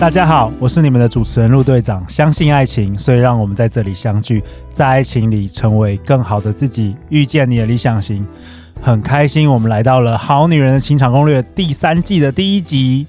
大家好，我是你们的主持人陆队长。相信爱情，所以让我们在这里相聚，在爱情里成为更好的自己，遇见你的理想型。很开心，我们来到了《好女人的情场攻略》第三季的第一集。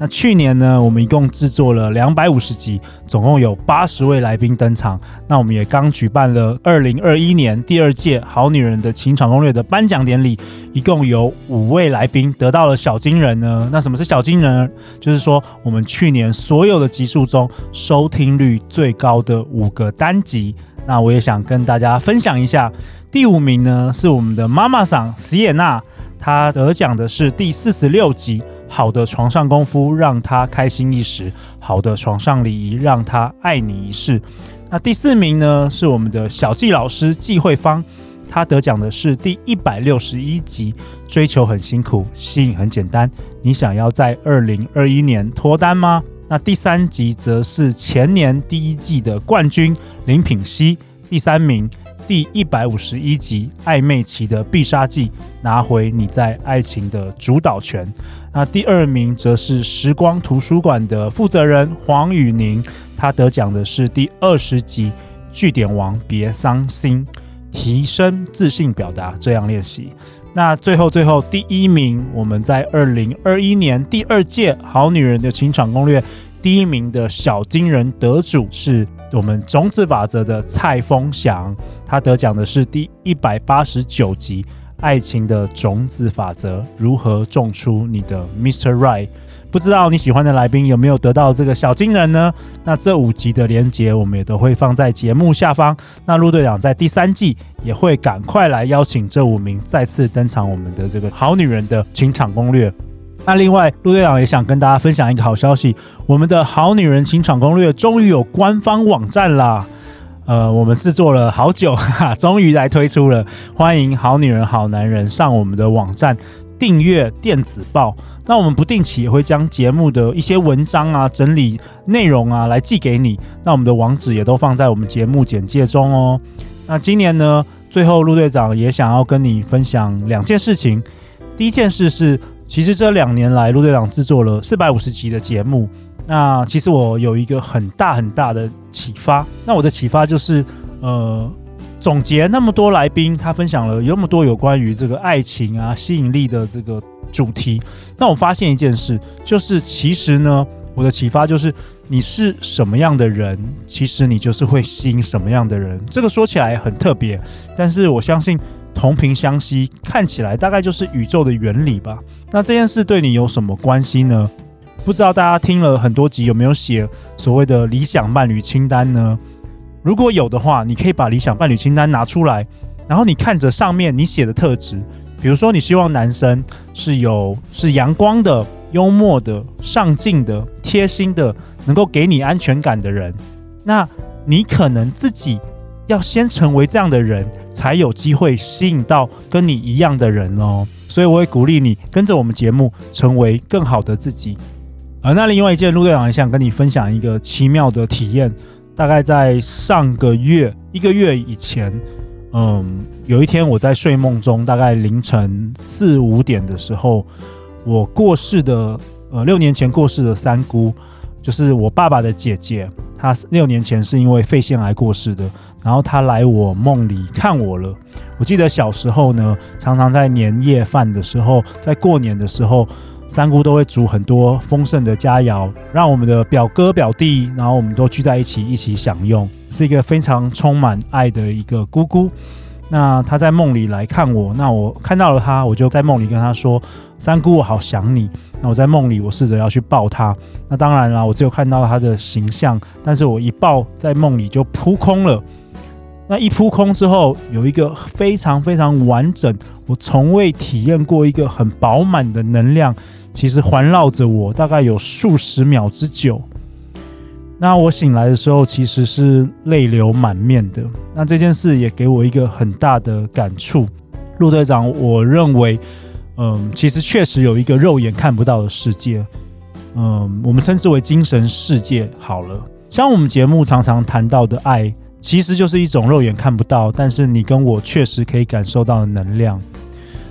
那去年呢，我们一共制作了两百五十集，总共有八十位来宾登场。那我们也刚举办了二零二一年第二届《好女人的情场攻略》的颁奖典礼，一共有五位来宾得到了小金人呢。那什么是小金人？就是说我们去年所有的集数中收听率最高的五个单集。那我也想跟大家分享一下，第五名呢是我们的妈妈桑席耶娜，她得奖的是第四十六集。好的床上功夫让他开心一时，好的床上礼仪让他爱你一世。那第四名呢是我们的小纪老师纪慧芳，他得奖的是第一百六十一集。追求很辛苦，吸引很简单。你想要在二零二一年脱单吗？那第三集则是前年第一季的冠军林品熙，第三名。第一百五十一集暧昧期的必杀技，拿回你在爱情的主导权。那第二名则是时光图书馆的负责人黄宇宁，他得奖的是第二十集据点王别伤心，提升自信表达这样练习。那最后最后第一名，我们在二零二一年第二届好女人的情场攻略第一名的小金人得主是。我们种子法则的蔡峰祥，他得奖的是第一百八十九集《爱情的种子法则：如何种出你的 Mr. Right》。不知道你喜欢的来宾有没有得到这个小金人呢？那这五集的连结我们也都会放在节目下方。那陆队长在第三季也会赶快来邀请这五名再次登场我们的这个好女人的情场攻略。那另外，陆队长也想跟大家分享一个好消息，我们的好女人情场攻略终于有官方网站啦！呃，我们制作了好久，哈，终于来推出了，欢迎好女人好男人上我们的网站订阅电子报。那我们不定期也会将节目的一些文章啊、整理内容啊来寄给你。那我们的网址也都放在我们节目简介中哦。那今年呢，最后陆队长也想要跟你分享两件事情。第一件事是。其实这两年来，陆队长制作了四百五十集的节目。那其实我有一个很大很大的启发。那我的启发就是，呃，总结那么多来宾，他分享了那么多有关于这个爱情啊、吸引力的这个主题。那我发现一件事，就是其实呢，我的启发就是，你是什么样的人，其实你就是会吸引什么样的人。这个说起来很特别，但是我相信。同频相吸，看起来大概就是宇宙的原理吧。那这件事对你有什么关系呢？不知道大家听了很多集有没有写所谓的理想伴侣清单呢？如果有的话，你可以把理想伴侣清单拿出来，然后你看着上面你写的特质，比如说你希望男生是有是阳光的、幽默的、上进的、贴心的，能够给你安全感的人，那你可能自己。要先成为这样的人，才有机会吸引到跟你一样的人哦。所以我会鼓励你跟着我们节目，成为更好的自己。而那另外一件，陆队长也想跟你分享一个奇妙的体验。大概在上个月一个月以前，嗯，有一天我在睡梦中，大概凌晨四五点的时候，我过世的呃六年前过世的三姑，就是我爸爸的姐姐，他六年前是因为肺腺癌过世的。然后他来我梦里看我了。我记得小时候呢，常常在年夜饭的时候，在过年的时候，三姑都会煮很多丰盛的佳肴，让我们的表哥表弟，然后我们都聚在一起一起享用，是一个非常充满爱的一个姑姑。那他在梦里来看我，那我看到了他，我就在梦里跟他说：“三姑，我好想你。”那我在梦里，我试着要去抱他。那当然啦，我只有看到他的形象，但是我一抱，在梦里就扑空了。那一扑空之后，有一个非常非常完整，我从未体验过一个很饱满的能量，其实环绕着我，大概有数十秒之久。那我醒来的时候，其实是泪流满面的。那这件事也给我一个很大的感触。陆队长，我认为，嗯，其实确实有一个肉眼看不到的世界，嗯，我们称之为精神世界好了。像我们节目常常谈到的爱，其实就是一种肉眼看不到，但是你跟我确实可以感受到的能量。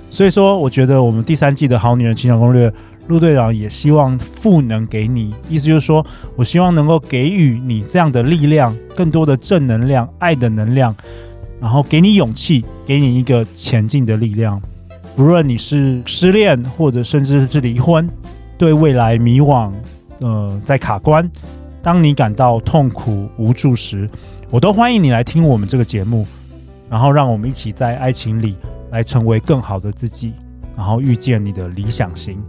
所以说，我觉得我们第三季的好女人情场攻略，陆队长也希望赋能给你，意思就是说我希望能够给予你这样的力量，更多的正能量、爱的能量，然后给你勇气，给你一个前进的力量。不论你是失恋，或者甚至是离婚，对未来迷惘，呃，在卡关，当你感到痛苦无助时，我都欢迎你来听我们这个节目，然后让我们一起在爱情里。来成为更好的自己，然后遇见你的理想型。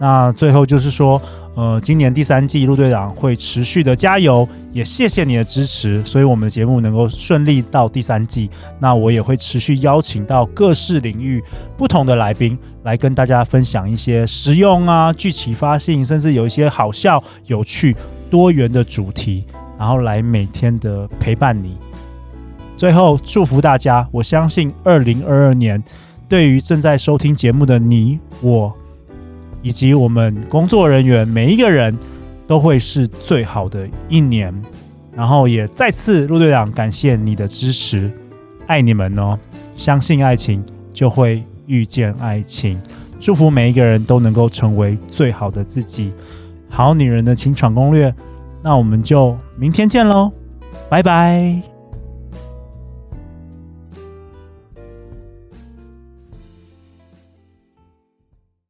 那最后就是说，呃，今年第三季陆队长会持续的加油，也谢谢你的支持，所以我们的节目能够顺利到第三季。那我也会持续邀请到各式领域不同的来宾，来跟大家分享一些实用啊、具启发性，甚至有一些好笑、有趣、多元的主题，然后来每天的陪伴你。最后祝福大家，我相信二零二二年对于正在收听节目的你、我以及我们工作人员每一个人都会是最好的一年。然后也再次陆队长感谢你的支持，爱你们哦！相信爱情就会遇见爱情，祝福每一个人都能够成为最好的自己。好女人的情场攻略，那我们就明天见喽，拜拜。